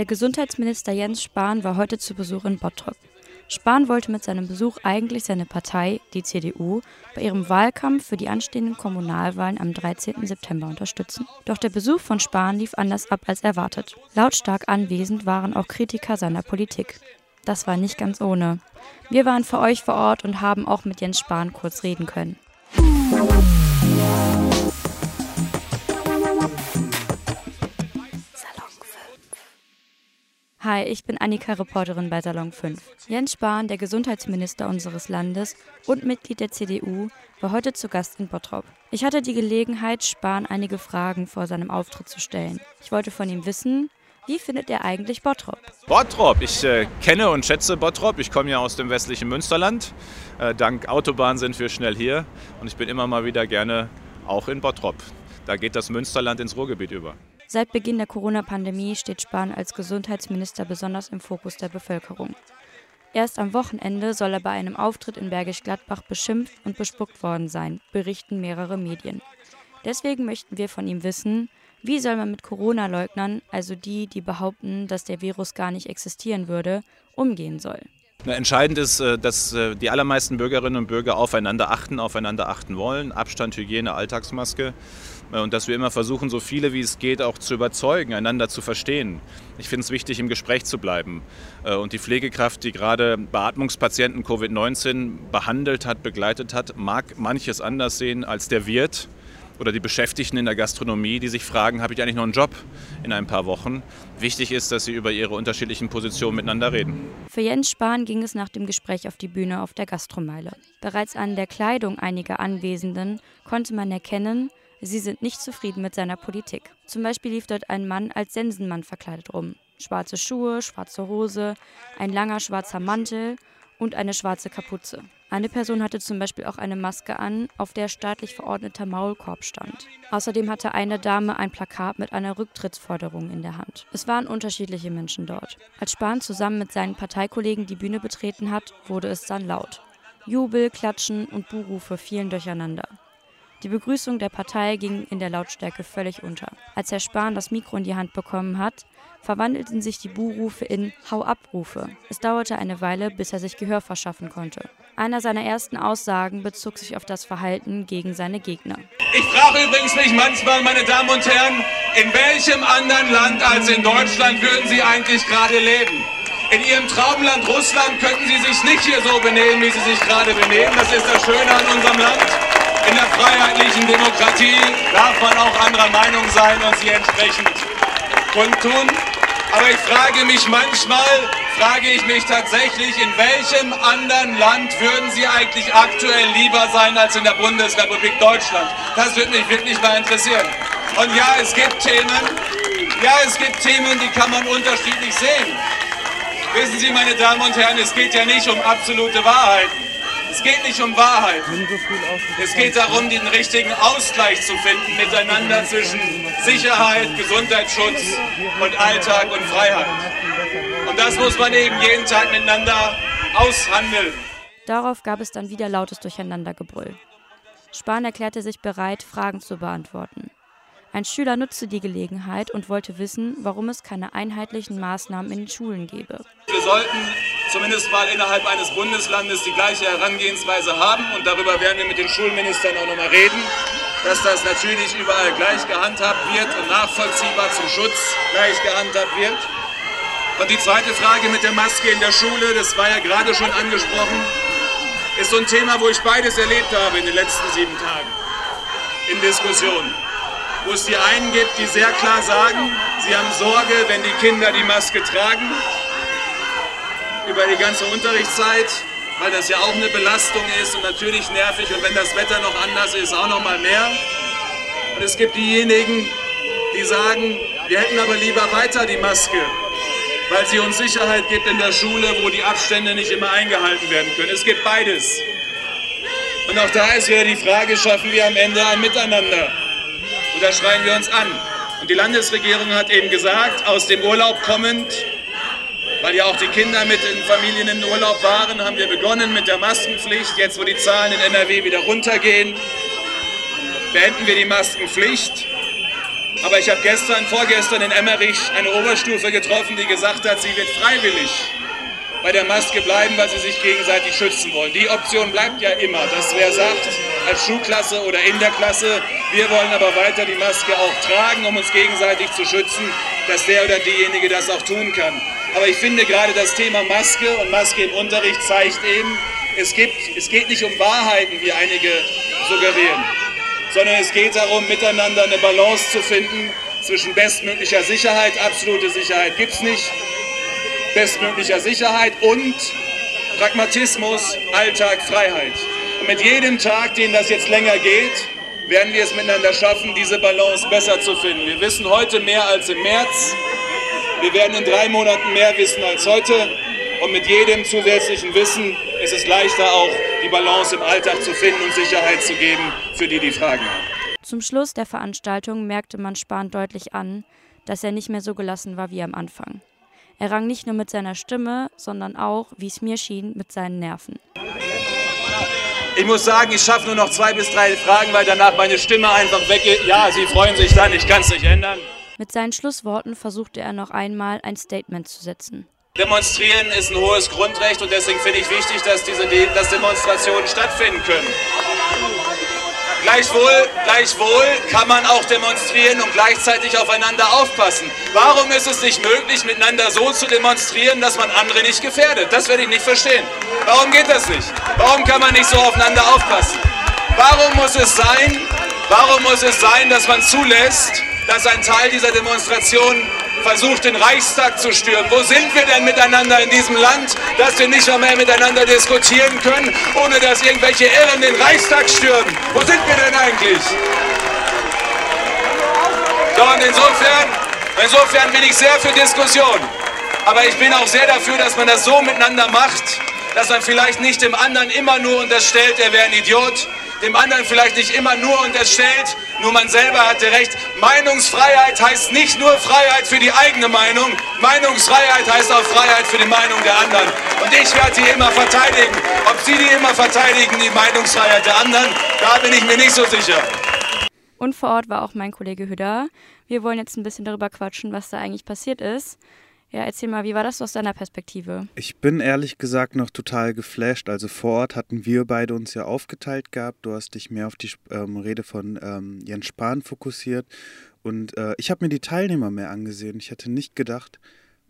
Der Gesundheitsminister Jens Spahn war heute zu Besuch in Bottrop. Spahn wollte mit seinem Besuch eigentlich seine Partei, die CDU, bei ihrem Wahlkampf für die anstehenden Kommunalwahlen am 13. September unterstützen. Doch der Besuch von Spahn lief anders ab als erwartet. Lautstark anwesend waren auch Kritiker seiner Politik. Das war nicht ganz ohne. Wir waren für euch vor Ort und haben auch mit Jens Spahn kurz reden können. Hi, ich bin Annika, Reporterin bei Salon 5. Jens Spahn, der Gesundheitsminister unseres Landes und Mitglied der CDU, war heute zu Gast in Bottrop. Ich hatte die Gelegenheit, Spahn einige Fragen vor seinem Auftritt zu stellen. Ich wollte von ihm wissen, wie findet er eigentlich Bottrop? Bottrop, ich äh, kenne und schätze Bottrop. Ich komme ja aus dem westlichen Münsterland. Äh, dank Autobahn sind wir schnell hier und ich bin immer mal wieder gerne auch in Bottrop. Da geht das Münsterland ins Ruhrgebiet über. Seit Beginn der Corona-Pandemie steht Spahn als Gesundheitsminister besonders im Fokus der Bevölkerung. Erst am Wochenende soll er bei einem Auftritt in Bergisch Gladbach beschimpft und bespuckt worden sein, berichten mehrere Medien. Deswegen möchten wir von ihm wissen, wie soll man mit Corona-Leugnern, also die, die behaupten, dass der Virus gar nicht existieren würde, umgehen soll. Entscheidend ist, äh, dass äh, die allermeisten Bürgerinnen und Bürger aufeinander achten, aufeinander achten wollen. Abstand, Hygiene, Alltagsmaske. Äh, und dass wir immer versuchen, so viele wie es geht auch zu überzeugen, einander zu verstehen. Ich finde es wichtig, im Gespräch zu bleiben. Und die Pflegekraft, die gerade Beatmungspatienten Covid-19 behandelt hat, begleitet hat, mag manches anders sehen als der Wirt oder die Beschäftigten in der Gastronomie, die sich fragen, habe ich eigentlich noch einen Job in ein paar Wochen? Wichtig ist, dass sie über ihre unterschiedlichen Positionen miteinander reden. Für Jens Spahn ging es nach dem Gespräch auf die Bühne auf der Gastromeile. Bereits an der Kleidung einiger Anwesenden konnte man erkennen, sie sind nicht zufrieden mit seiner Politik. Zum Beispiel lief dort ein Mann als Sensenmann verkleidet rum. Schwarze Schuhe, schwarze Hose, ein langer schwarzer Mantel und eine schwarze Kapuze. Eine Person hatte zum Beispiel auch eine Maske an, auf der staatlich verordneter Maulkorb stand. Außerdem hatte eine Dame ein Plakat mit einer Rücktrittsforderung in der Hand. Es waren unterschiedliche Menschen dort. Als Spahn zusammen mit seinen Parteikollegen die Bühne betreten hat, wurde es dann laut. Jubel, Klatschen und Buhrufe fielen durcheinander. Die Begrüßung der Partei ging in der Lautstärke völlig unter. Als Herr Spahn das Mikro in die Hand bekommen hat, verwandelten sich die Buhrufe in Hau-ab-Rufe. Es dauerte eine Weile, bis er sich Gehör verschaffen konnte. Einer seiner ersten Aussagen bezog sich auf das Verhalten gegen seine Gegner. Ich frage übrigens mich manchmal, meine Damen und Herren, in welchem anderen Land als in Deutschland würden Sie eigentlich gerade leben? In Ihrem Traumland Russland könnten Sie sich nicht hier so benehmen, wie Sie sich gerade benehmen. Das ist das Schöne an unserem Land. In der freiheitlichen Demokratie darf man auch anderer Meinung sein und sie entsprechend kundtun. Aber ich frage mich manchmal, frage ich mich tatsächlich, in welchem anderen Land würden Sie eigentlich aktuell lieber sein als in der Bundesrepublik Deutschland? Das würde mich wirklich mal interessieren. Und ja, es gibt Themen, ja, es gibt Themen, die kann man unterschiedlich sehen. Wissen Sie, meine Damen und Herren, es geht ja nicht um absolute Wahrheiten. Es geht nicht um Wahrheit. Es geht darum, den richtigen Ausgleich zu finden miteinander zwischen Sicherheit, Gesundheitsschutz und Alltag und Freiheit. Und das muss man eben jeden Tag miteinander aushandeln. Darauf gab es dann wieder lautes Durcheinandergebrüll. Spahn erklärte sich bereit, Fragen zu beantworten. Ein Schüler nutzte die Gelegenheit und wollte wissen, warum es keine einheitlichen Maßnahmen in den Schulen gebe. Wir sollten zumindest mal innerhalb eines Bundeslandes die gleiche Herangehensweise haben und darüber werden wir mit den Schulministern auch nochmal reden, dass das natürlich überall gleich gehandhabt wird und nachvollziehbar zum Schutz gleich gehandhabt wird. Und die zweite Frage mit der Maske in der Schule, das war ja gerade schon angesprochen, ist so ein Thema, wo ich beides erlebt habe in den letzten sieben Tagen in Diskussionen wo es die einen gibt, die sehr klar sagen, sie haben Sorge, wenn die Kinder die Maske tragen, über die ganze Unterrichtszeit, weil das ja auch eine Belastung ist und natürlich nervig und wenn das Wetter noch anders ist, auch noch mal mehr. Und es gibt diejenigen, die sagen, wir hätten aber lieber weiter die Maske, weil sie uns Sicherheit gibt in der Schule, wo die Abstände nicht immer eingehalten werden können. Es gibt beides. Und auch da ist wieder die Frage, schaffen wir am Ende ein Miteinander? Und da schreien wir uns an. Und die Landesregierung hat eben gesagt, aus dem Urlaub kommend, weil ja auch die Kinder mit den Familien in Urlaub waren, haben wir begonnen mit der Maskenpflicht. Jetzt, wo die Zahlen in NRW wieder runtergehen, beenden wir die Maskenpflicht. Aber ich habe gestern, vorgestern in Emmerich eine Oberstufe getroffen, die gesagt hat, sie wird freiwillig bei der Maske bleiben, weil sie sich gegenseitig schützen wollen. Die Option bleibt ja immer, dass wer sagt, als Schulklasse oder in der Klasse, wir wollen aber weiter die Maske auch tragen, um uns gegenseitig zu schützen, dass der oder diejenige das auch tun kann. Aber ich finde gerade das Thema Maske und Maske im Unterricht zeigt eben, es, gibt, es geht nicht um Wahrheiten, wie einige suggerieren, sondern es geht darum, miteinander eine Balance zu finden zwischen bestmöglicher Sicherheit, absolute Sicherheit gibt es nicht, bestmöglicher Sicherheit und Pragmatismus, Alltag, Freiheit. Und mit jedem Tag, den das jetzt länger geht, werden wir es miteinander schaffen, diese Balance besser zu finden. Wir wissen heute mehr als im März. Wir werden in drei Monaten mehr wissen als heute. Und mit jedem zusätzlichen Wissen ist es leichter auch, die Balance im Alltag zu finden und Sicherheit zu geben, für die die Fragen haben. Zum Schluss der Veranstaltung merkte man Spahn deutlich an, dass er nicht mehr so gelassen war wie am Anfang. Er rang nicht nur mit seiner Stimme, sondern auch, wie es mir schien, mit seinen Nerven. Ich muss sagen, ich schaffe nur noch zwei bis drei Fragen, weil danach meine Stimme einfach weggeht. Ja, Sie freuen sich dann, ich kann es nicht ändern. Mit seinen Schlussworten versuchte er noch einmal ein Statement zu setzen. Demonstrieren ist ein hohes Grundrecht und deswegen finde ich wichtig, dass diese dass Demonstrationen stattfinden können. Gleichwohl, gleichwohl kann man auch demonstrieren und gleichzeitig aufeinander aufpassen. Warum ist es nicht möglich, miteinander so zu demonstrieren, dass man andere nicht gefährdet? Das werde ich nicht verstehen. Warum geht das nicht? Warum kann man nicht so aufeinander aufpassen? Warum muss es sein, warum muss es sein, dass man zulässt, dass ein Teil dieser Demonstration versucht, den Reichstag zu stürmen. Wo sind wir denn miteinander in diesem Land, dass wir nicht mehr miteinander diskutieren können, ohne dass irgendwelche Irren den Reichstag stürmen? Wo sind wir denn eigentlich? So, und insofern, insofern bin ich sehr für Diskussion. Aber ich bin auch sehr dafür, dass man das so miteinander macht, dass man vielleicht nicht dem anderen immer nur unterstellt, er wäre ein Idiot, dem anderen vielleicht nicht immer nur unterstellt, nur man selber hatte recht. Meinungsfreiheit heißt nicht nur Freiheit für die eigene Meinung, Meinungsfreiheit heißt auch Freiheit für die Meinung der anderen. Und ich werde die immer verteidigen. Ob Sie die immer verteidigen, die Meinungsfreiheit der anderen, da bin ich mir nicht so sicher. Und vor Ort war auch mein Kollege Hüder. Wir wollen jetzt ein bisschen darüber quatschen, was da eigentlich passiert ist. Ja, erzähl mal, wie war das aus deiner Perspektive? Ich bin ehrlich gesagt noch total geflasht. Also vor Ort hatten wir beide uns ja aufgeteilt gehabt. Du hast dich mehr auf die ähm, Rede von ähm, Jens Spahn fokussiert. Und äh, ich habe mir die Teilnehmer mehr angesehen. Ich hätte nicht gedacht,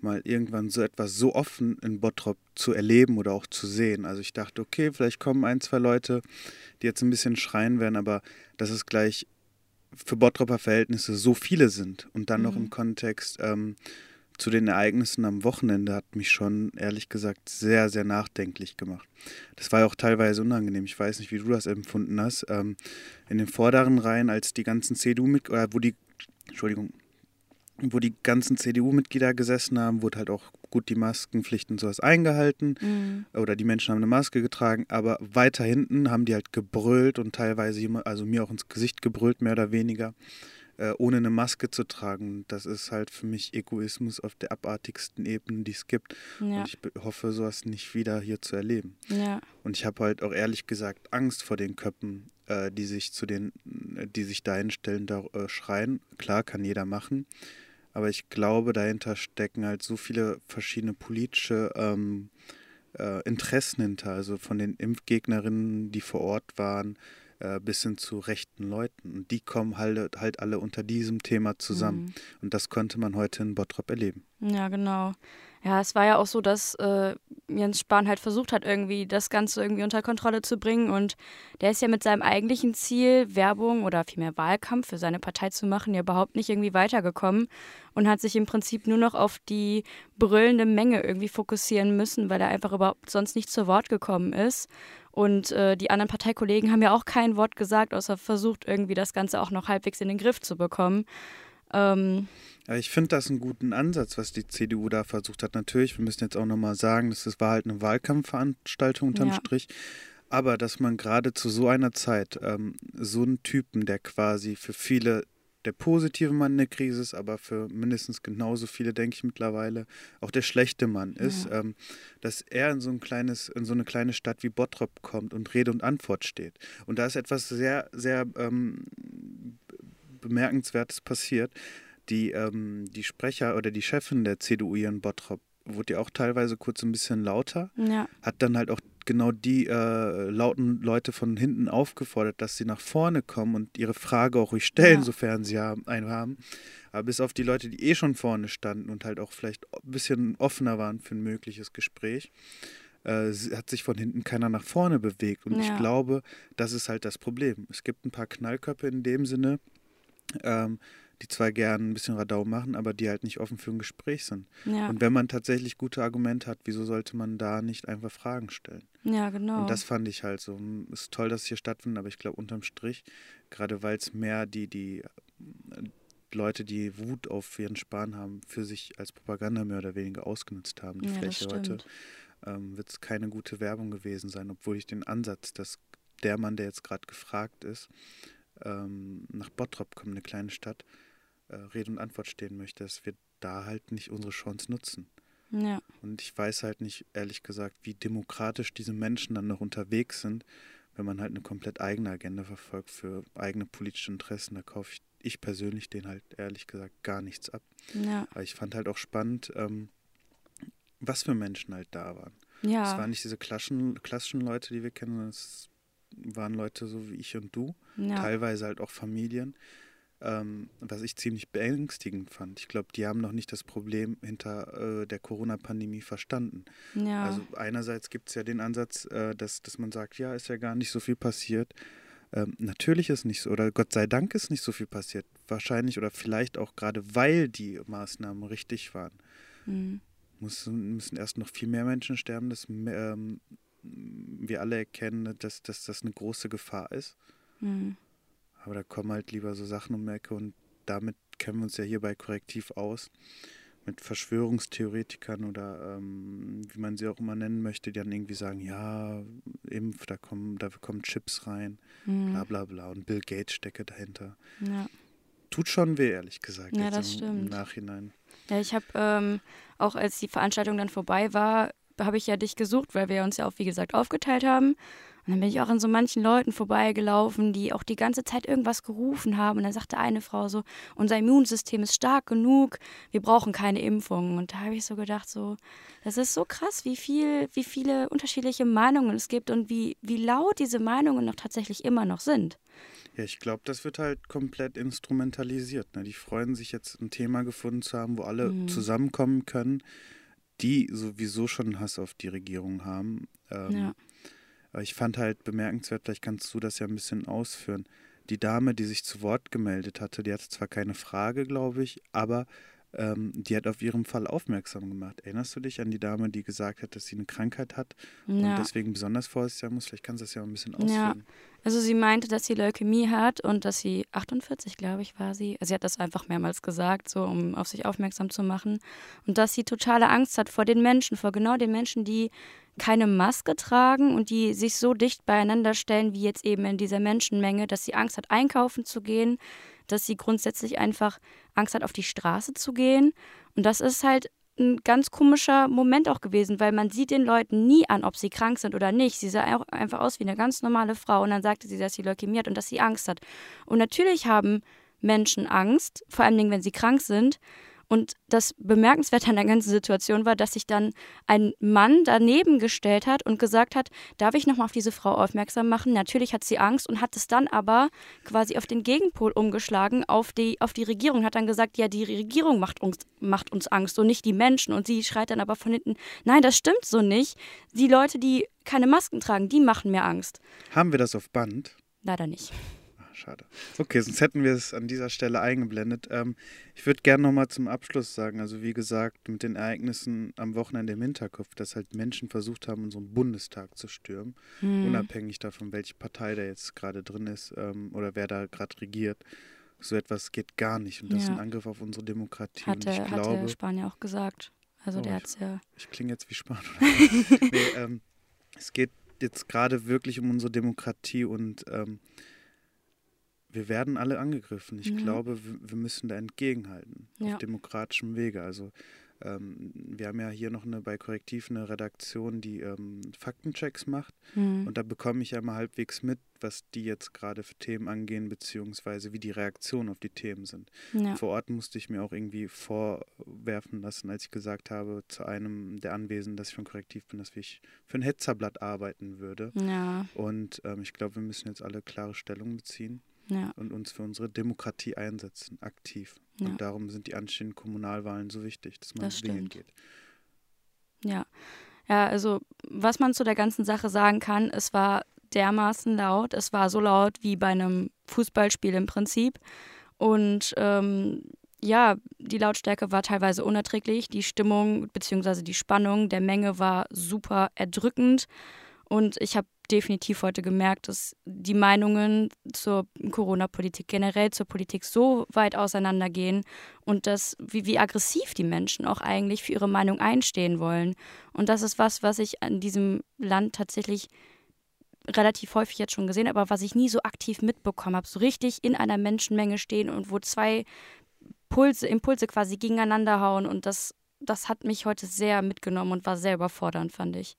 mal irgendwann so etwas so offen in Bottrop zu erleben oder auch zu sehen. Also ich dachte, okay, vielleicht kommen ein, zwei Leute, die jetzt ein bisschen schreien werden, aber dass es gleich für Bottropper Verhältnisse so viele sind und dann mhm. noch im Kontext ähm, zu den Ereignissen am Wochenende hat mich schon, ehrlich gesagt, sehr, sehr nachdenklich gemacht. Das war ja auch teilweise unangenehm. Ich weiß nicht, wie du das empfunden hast. Ähm, in den vorderen Reihen, als die ganzen CDU-Mitglieder, wo die, Entschuldigung, wo die ganzen CDU-Mitglieder gesessen haben, wurde halt auch gut die Maskenpflicht und sowas eingehalten. Mhm. Oder die Menschen haben eine Maske getragen, aber weiter hinten haben die halt gebrüllt und teilweise, also mir auch ins Gesicht gebrüllt, mehr oder weniger äh, ohne eine Maske zu tragen. Das ist halt für mich Egoismus auf der abartigsten Ebene, die es gibt. Ja. Und ich hoffe, sowas nicht wieder hier zu erleben. Ja. Und ich habe halt auch ehrlich gesagt Angst vor den Köppen, äh, die sich zu den, die sich dahin stellen, da äh, schreien. Klar, kann jeder machen. Aber ich glaube, dahinter stecken halt so viele verschiedene politische ähm, äh, Interessen hinter. Also von den Impfgegnerinnen, die vor Ort waren, äh, bis hin zu rechten Leuten. Und die kommen halt, halt alle unter diesem Thema zusammen. Mhm. Und das konnte man heute in Bottrop erleben. Ja, genau. Ja, es war ja auch so, dass äh, Jens Spahn halt versucht hat, irgendwie das Ganze irgendwie unter Kontrolle zu bringen. Und der ist ja mit seinem eigentlichen Ziel, Werbung oder vielmehr Wahlkampf für seine Partei zu machen, ja überhaupt nicht irgendwie weitergekommen und hat sich im Prinzip nur noch auf die brüllende Menge irgendwie fokussieren müssen, weil er einfach überhaupt sonst nicht zu Wort gekommen ist. Und äh, die anderen Parteikollegen haben ja auch kein Wort gesagt, außer versucht irgendwie das Ganze auch noch halbwegs in den Griff zu bekommen. Ähm, ja, ich finde das einen guten Ansatz, was die CDU da versucht hat. Natürlich, wir müssen jetzt auch nochmal sagen, das war halt eine Wahlkampfveranstaltung unterm ja. Strich. Aber dass man gerade zu so einer Zeit ähm, so einen Typen, der quasi für viele der positive Mann in der Krise ist, aber für mindestens genauso viele, denke ich mittlerweile, auch der schlechte Mann ist, ja. ähm, dass er in so ein kleines, in so eine kleine Stadt wie Bottrop kommt und Rede und Antwort steht. Und da ist etwas sehr, sehr ähm, Bemerkenswertes passiert. Die, ähm, die Sprecher oder die Chefin der CDU hier in Bottrop wurde ja auch teilweise kurz ein bisschen lauter. Ja. Hat dann halt auch genau die äh, lauten Leute von hinten aufgefordert, dass sie nach vorne kommen und ihre Frage auch ruhig stellen, Ja. sofern sie haben, einen haben. Aber bis auf die Leute, die eh schon vorne standen und halt auch vielleicht ein bisschen offener waren für ein mögliches Gespräch, äh, hat sich von hinten keiner nach vorne bewegt. Und ich Ja. glaube, das ist halt das Problem. Es gibt ein paar Knallköpfe in dem Sinne, ähm, die zwar gern ein bisschen Radau machen, aber die halt nicht offen für ein Gespräch sind. Ja, Und wenn man tatsächlich gute Argumente hat, wieso sollte man da nicht einfach Fragen stellen? ja genau. Und das fand ich halt so. m, Ist toll, dass es hier stattfindet, aber ich glaube unterm Strich, gerade weil es mehr die, die äh, Leute, die Wut auf ihren Spahn haben, für sich als Propaganda mehr oder weniger ausgenutzt haben, die ja, Fläche heute, ähm, wird es keine gute Werbung gewesen sein, obwohl ich den Ansatz, dass der Mann, der jetzt gerade gefragt ist, ähm, nach Bottrop kommt, eine kleine Stadt, äh, Rede und Antwort stehen möchte, dass wir da halt nicht unsere Chance nutzen. Ja, Und ich weiß halt nicht, ehrlich gesagt, wie demokratisch diese Menschen dann noch unterwegs sind, wenn man halt eine komplett eigene Agenda verfolgt für eigene politische Interessen. Da kaufe ich, ich persönlich den halt ehrlich gesagt gar nichts ab. ja, Aber ich fand halt auch spannend, ähm, was für Menschen halt da waren. ja. Es waren nicht diese klassischen, klassischen Leute, die wir kennen, sondern es waren Leute so wie ich und du, ja. teilweise halt auch Familien, ähm, was ich ziemlich beängstigend fand. Ich glaube, die haben noch nicht das Problem hinter äh, der Corona-Pandemie verstanden. ja. Also einerseits gibt es ja den Ansatz, äh, dass, dass man sagt, ja, ist ja gar nicht so viel passiert. Ähm, natürlich ist nicht so, oder Gott sei Dank ist nicht so viel passiert. Wahrscheinlich oder vielleicht auch gerade, weil die Maßnahmen richtig waren. Mhm. Müssen, müssen erst noch viel mehr Menschen sterben, dass ähm, wir alle erkennen, dass, dass das eine große Gefahr ist. Mhm. Aber da kommen halt lieber so Sachen um die Ecke und damit kennen wir uns ja hier bei Korrektiv aus. Mit Verschwörungstheoretikern oder ähm, wie man sie auch immer nennen möchte, die dann irgendwie sagen, ja, Impf, da kommen, da kommen Chips rein, Mhm. bla bla bla und Bill Gates stecke dahinter. Ja. Tut schon weh, ehrlich gesagt, Ja, das im, im stimmt. Nachhinein. Ja, ich habe ähm, auch als die Veranstaltung dann vorbei war, habe ich ja dich gesucht, weil wir uns ja auch, wie gesagt, aufgeteilt haben. Und dann bin ich auch an so manchen Leuten vorbeigelaufen, die auch die ganze Zeit irgendwas gerufen haben. Und dann sagte eine Frau so, unser Immunsystem ist stark genug, wir brauchen keine Impfungen. Und da habe ich so gedacht, so, das ist so krass, wie viel, wie viele unterschiedliche Meinungen es gibt und wie, wie laut diese Meinungen noch tatsächlich immer noch sind. Ja, ich glaube, das wird halt komplett instrumentalisiert. Ne? Die freuen sich jetzt ein Thema gefunden zu haben, wo alle Mhm. zusammenkommen können, die sowieso schon Hass auf die Regierung haben. Ähm, Ja. Aber ich fand halt bemerkenswert, vielleicht kannst du das ja ein bisschen ausführen. Die Dame, die sich zu Wort gemeldet hatte, die hatte zwar keine Frage, glaube ich, aber ähm, die hat auf ihren Fall aufmerksam gemacht. Erinnerst du dich an die Dame, die gesagt hat, dass sie eine Krankheit hat und Ja. deswegen besonders vorsichtig sein muss? Vielleicht kannst du das ja ein bisschen Ja. Also sie meinte, dass sie Leukämie hat und dass sie 48, glaube ich, war sie. Also sie hat das einfach mehrmals gesagt, so um auf sich aufmerksam zu machen. Und dass sie totale Angst hat vor den Menschen, vor genau den Menschen, die keine Maske tragen und die sich so dicht beieinander stellen, wie jetzt eben in dieser Menschenmenge, dass sie Angst hat, einkaufen zu gehen, dass sie grundsätzlich einfach Angst hat, auf die Straße zu gehen. Und das ist halt ein ganz komischer Moment auch gewesen, weil man sieht den Leuten nie an, ob sie krank sind oder nicht. Sie sah auch einfach aus wie eine ganz normale Frau und dann sagte sie, dass sie Leukämie hat und dass sie Angst hat. Und natürlich haben Menschen Angst, vor allem wenn sie krank sind. Und das Bemerkenswerte an der ganzen Situation war, dass sich dann ein Mann daneben gestellt hat und gesagt hat, darf ich nochmal auf diese Frau aufmerksam machen? Natürlich hat sie Angst und hat es dann aber quasi auf den Gegenpol umgeschlagen, auf die, auf die Regierung, hat dann gesagt, ja, die Regierung macht uns, macht uns Angst und nicht die Menschen. Und sie schreit dann aber von hinten, nein, das stimmt so nicht. Die Leute, die keine Masken tragen, die machen mir Angst. Haben wir das auf Band? Leider nicht. Schade. Okay, sonst hätten wir es an dieser Stelle eingeblendet. Ähm, ich würde gerne nochmal zum Abschluss sagen, also wie gesagt, mit den Ereignissen am Wochenende im Hinterkopf, dass halt Menschen versucht haben, unseren Bundestag zu stürmen, Hm. unabhängig davon, welche Partei da jetzt gerade drin ist ähm, oder wer da gerade regiert. So etwas geht gar nicht und das ist Ja. ein Angriff auf unsere Demokratie. Hatte, und ich glaube, hatte Spanier auch gesagt. Also Oh, der hat es ja. ich klinge jetzt wie Spahn. Oder? nee, ähm, es geht jetzt gerade wirklich um unsere Demokratie und ähm, wir werden alle angegriffen. Ich Ja. glaube, wir, wir müssen da entgegenhalten Ja. auf demokratischem Wege. Also ähm, wir haben ja hier noch eine bei Korrektiv eine Redaktion, die ähm, Faktenchecks macht. Mhm. Und da bekomme ich ja mal halbwegs mit, was die jetzt gerade für Themen angehen, beziehungsweise wie die Reaktionen auf die Themen sind. Ja. Vor Ort musste ich mir auch irgendwie vorwerfen lassen, als ich gesagt habe zu einem der Anwesenden, dass ich von Korrektiv bin, dass ich für ein Hetzerblatt arbeiten würde. Ja, Und ähm, ich glaube, wir müssen jetzt alle klare Stellung beziehen ja, und uns für unsere Demokratie einsetzen, aktiv. Ja. Und darum sind die anstehenden Kommunalwahlen so wichtig, dass man Das wählen geht. ja. Ja, also was man zu der ganzen Sache sagen kann, es war dermaßen laut. Es war so laut wie bei einem Fußballspiel im Prinzip. Und ähm, ja, die Lautstärke war teilweise unerträglich. Die Stimmung bzw. die Spannung der Menge war super erdrückend. Und ich habe definitiv heute gemerkt, dass die Meinungen zur Corona-Politik generell zur Politik so weit auseinandergehen und dass, wie, wie aggressiv die Menschen auch eigentlich für ihre Meinung einstehen wollen. Und das ist was, was ich an diesem Land tatsächlich relativ häufig jetzt schon gesehen aber was ich nie so aktiv mitbekommen habe. So richtig in einer Menschenmenge stehen und wo zwei Pulse, Impulse quasi gegeneinander hauen. Und das, das hat mich heute sehr mitgenommen und war sehr überfordernd, fand ich.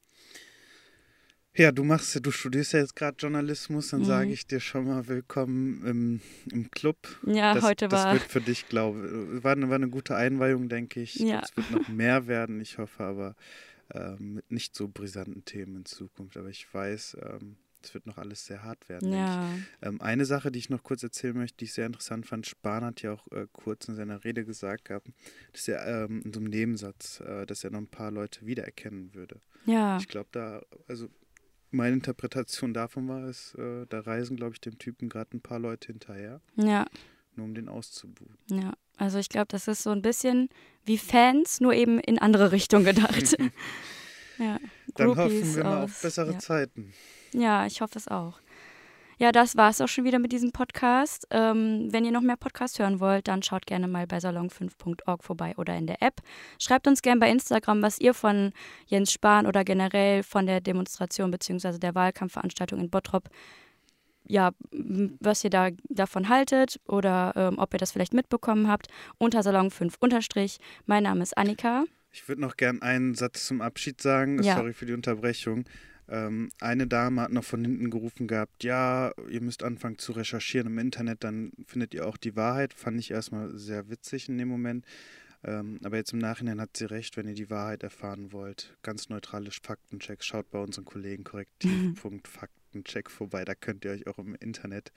Ja, du machst, du studierst ja jetzt gerade Journalismus, dann Mhm. sage ich dir schon mal willkommen im, im Club. Ja, das, heute das war. wird für dich, glaube ich, war, eine- war eine gute Einweihung, denke ich. Ja. Es wird noch mehr werden, ich hoffe, aber ähm, mit nicht so brisanten Themen in Zukunft. Aber ich weiß, ähm, es wird noch alles sehr hart werden. denke Ja, ich. Ähm, eine Sache, die ich noch kurz erzählen möchte, die ich sehr interessant fand, Spahn hat ja auch äh, kurz in seiner Rede gesagt gehabt, dass er ähm, in so einem Nebensatz, äh, dass er noch ein paar Leute wiedererkennen würde. ja, Ich glaube, da, also meine Interpretation davon war es, äh, da reisen, glaube ich, dem Typen gerade ein paar Leute hinterher, ja, nur um den auszubuhen. ja. Also ich glaube, das ist so ein bisschen wie Fans, nur eben in andere Richtung gedacht. ja, Dann Groupies hoffen wir mal auf bessere ja. Zeiten. Ja, ich hoffe es auch. Ja, das war es auch schon wieder mit diesem Podcast. Ähm, wenn ihr noch mehr Podcasts hören wollt, dann schaut gerne mal bei salon5.org vorbei oder in der App. Schreibt uns gerne bei Instagram, was ihr von Jens Spahn oder generell von der Demonstration bzw. der Wahlkampfveranstaltung in Bottrop, ja, was ihr da davon haltet oder ähm, ob ihr das vielleicht mitbekommen habt, unter Salon5 unterstrich. Mein Name ist Annika. Ich würde noch gern einen Satz zum Abschied sagen. Ja. Sorry für die Unterbrechung. Ähm, eine Dame hat noch von hinten gerufen gehabt, ja, ihr müsst anfangen zu recherchieren im Internet, dann findet ihr auch die Wahrheit. Fand ich erstmal sehr witzig in dem Moment. Ähm, aber jetzt im Nachhinein hat sie recht, wenn ihr die Wahrheit erfahren wollt. Ganz neutrale Faktenchecks. Schaut bei unseren Kollegen korrektiv.faktencheck vorbei. Da könnt ihr euch auch im Internet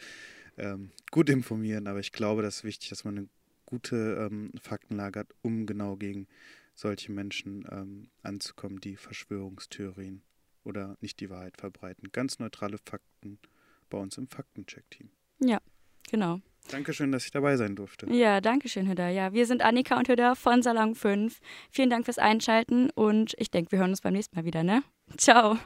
ähm, gut informieren. Aber ich glaube, das ist wichtig, dass man eine gute ähm, Faktenlage hat, um genau gegen solche Menschen ähm, anzukommen, die Verschwörungstheorien oder nicht die Wahrheit verbreiten. Ganz neutrale Fakten bei uns im Faktencheck-Team. Ja, genau. Dankeschön, dass ich dabei sein durfte. Ja, danke schön, Hüda. Ja, wir sind Annika und Hüda von Salon 5. Vielen Dank fürs Einschalten und ich denke, wir hören uns beim nächsten Mal wieder, ne? Ciao.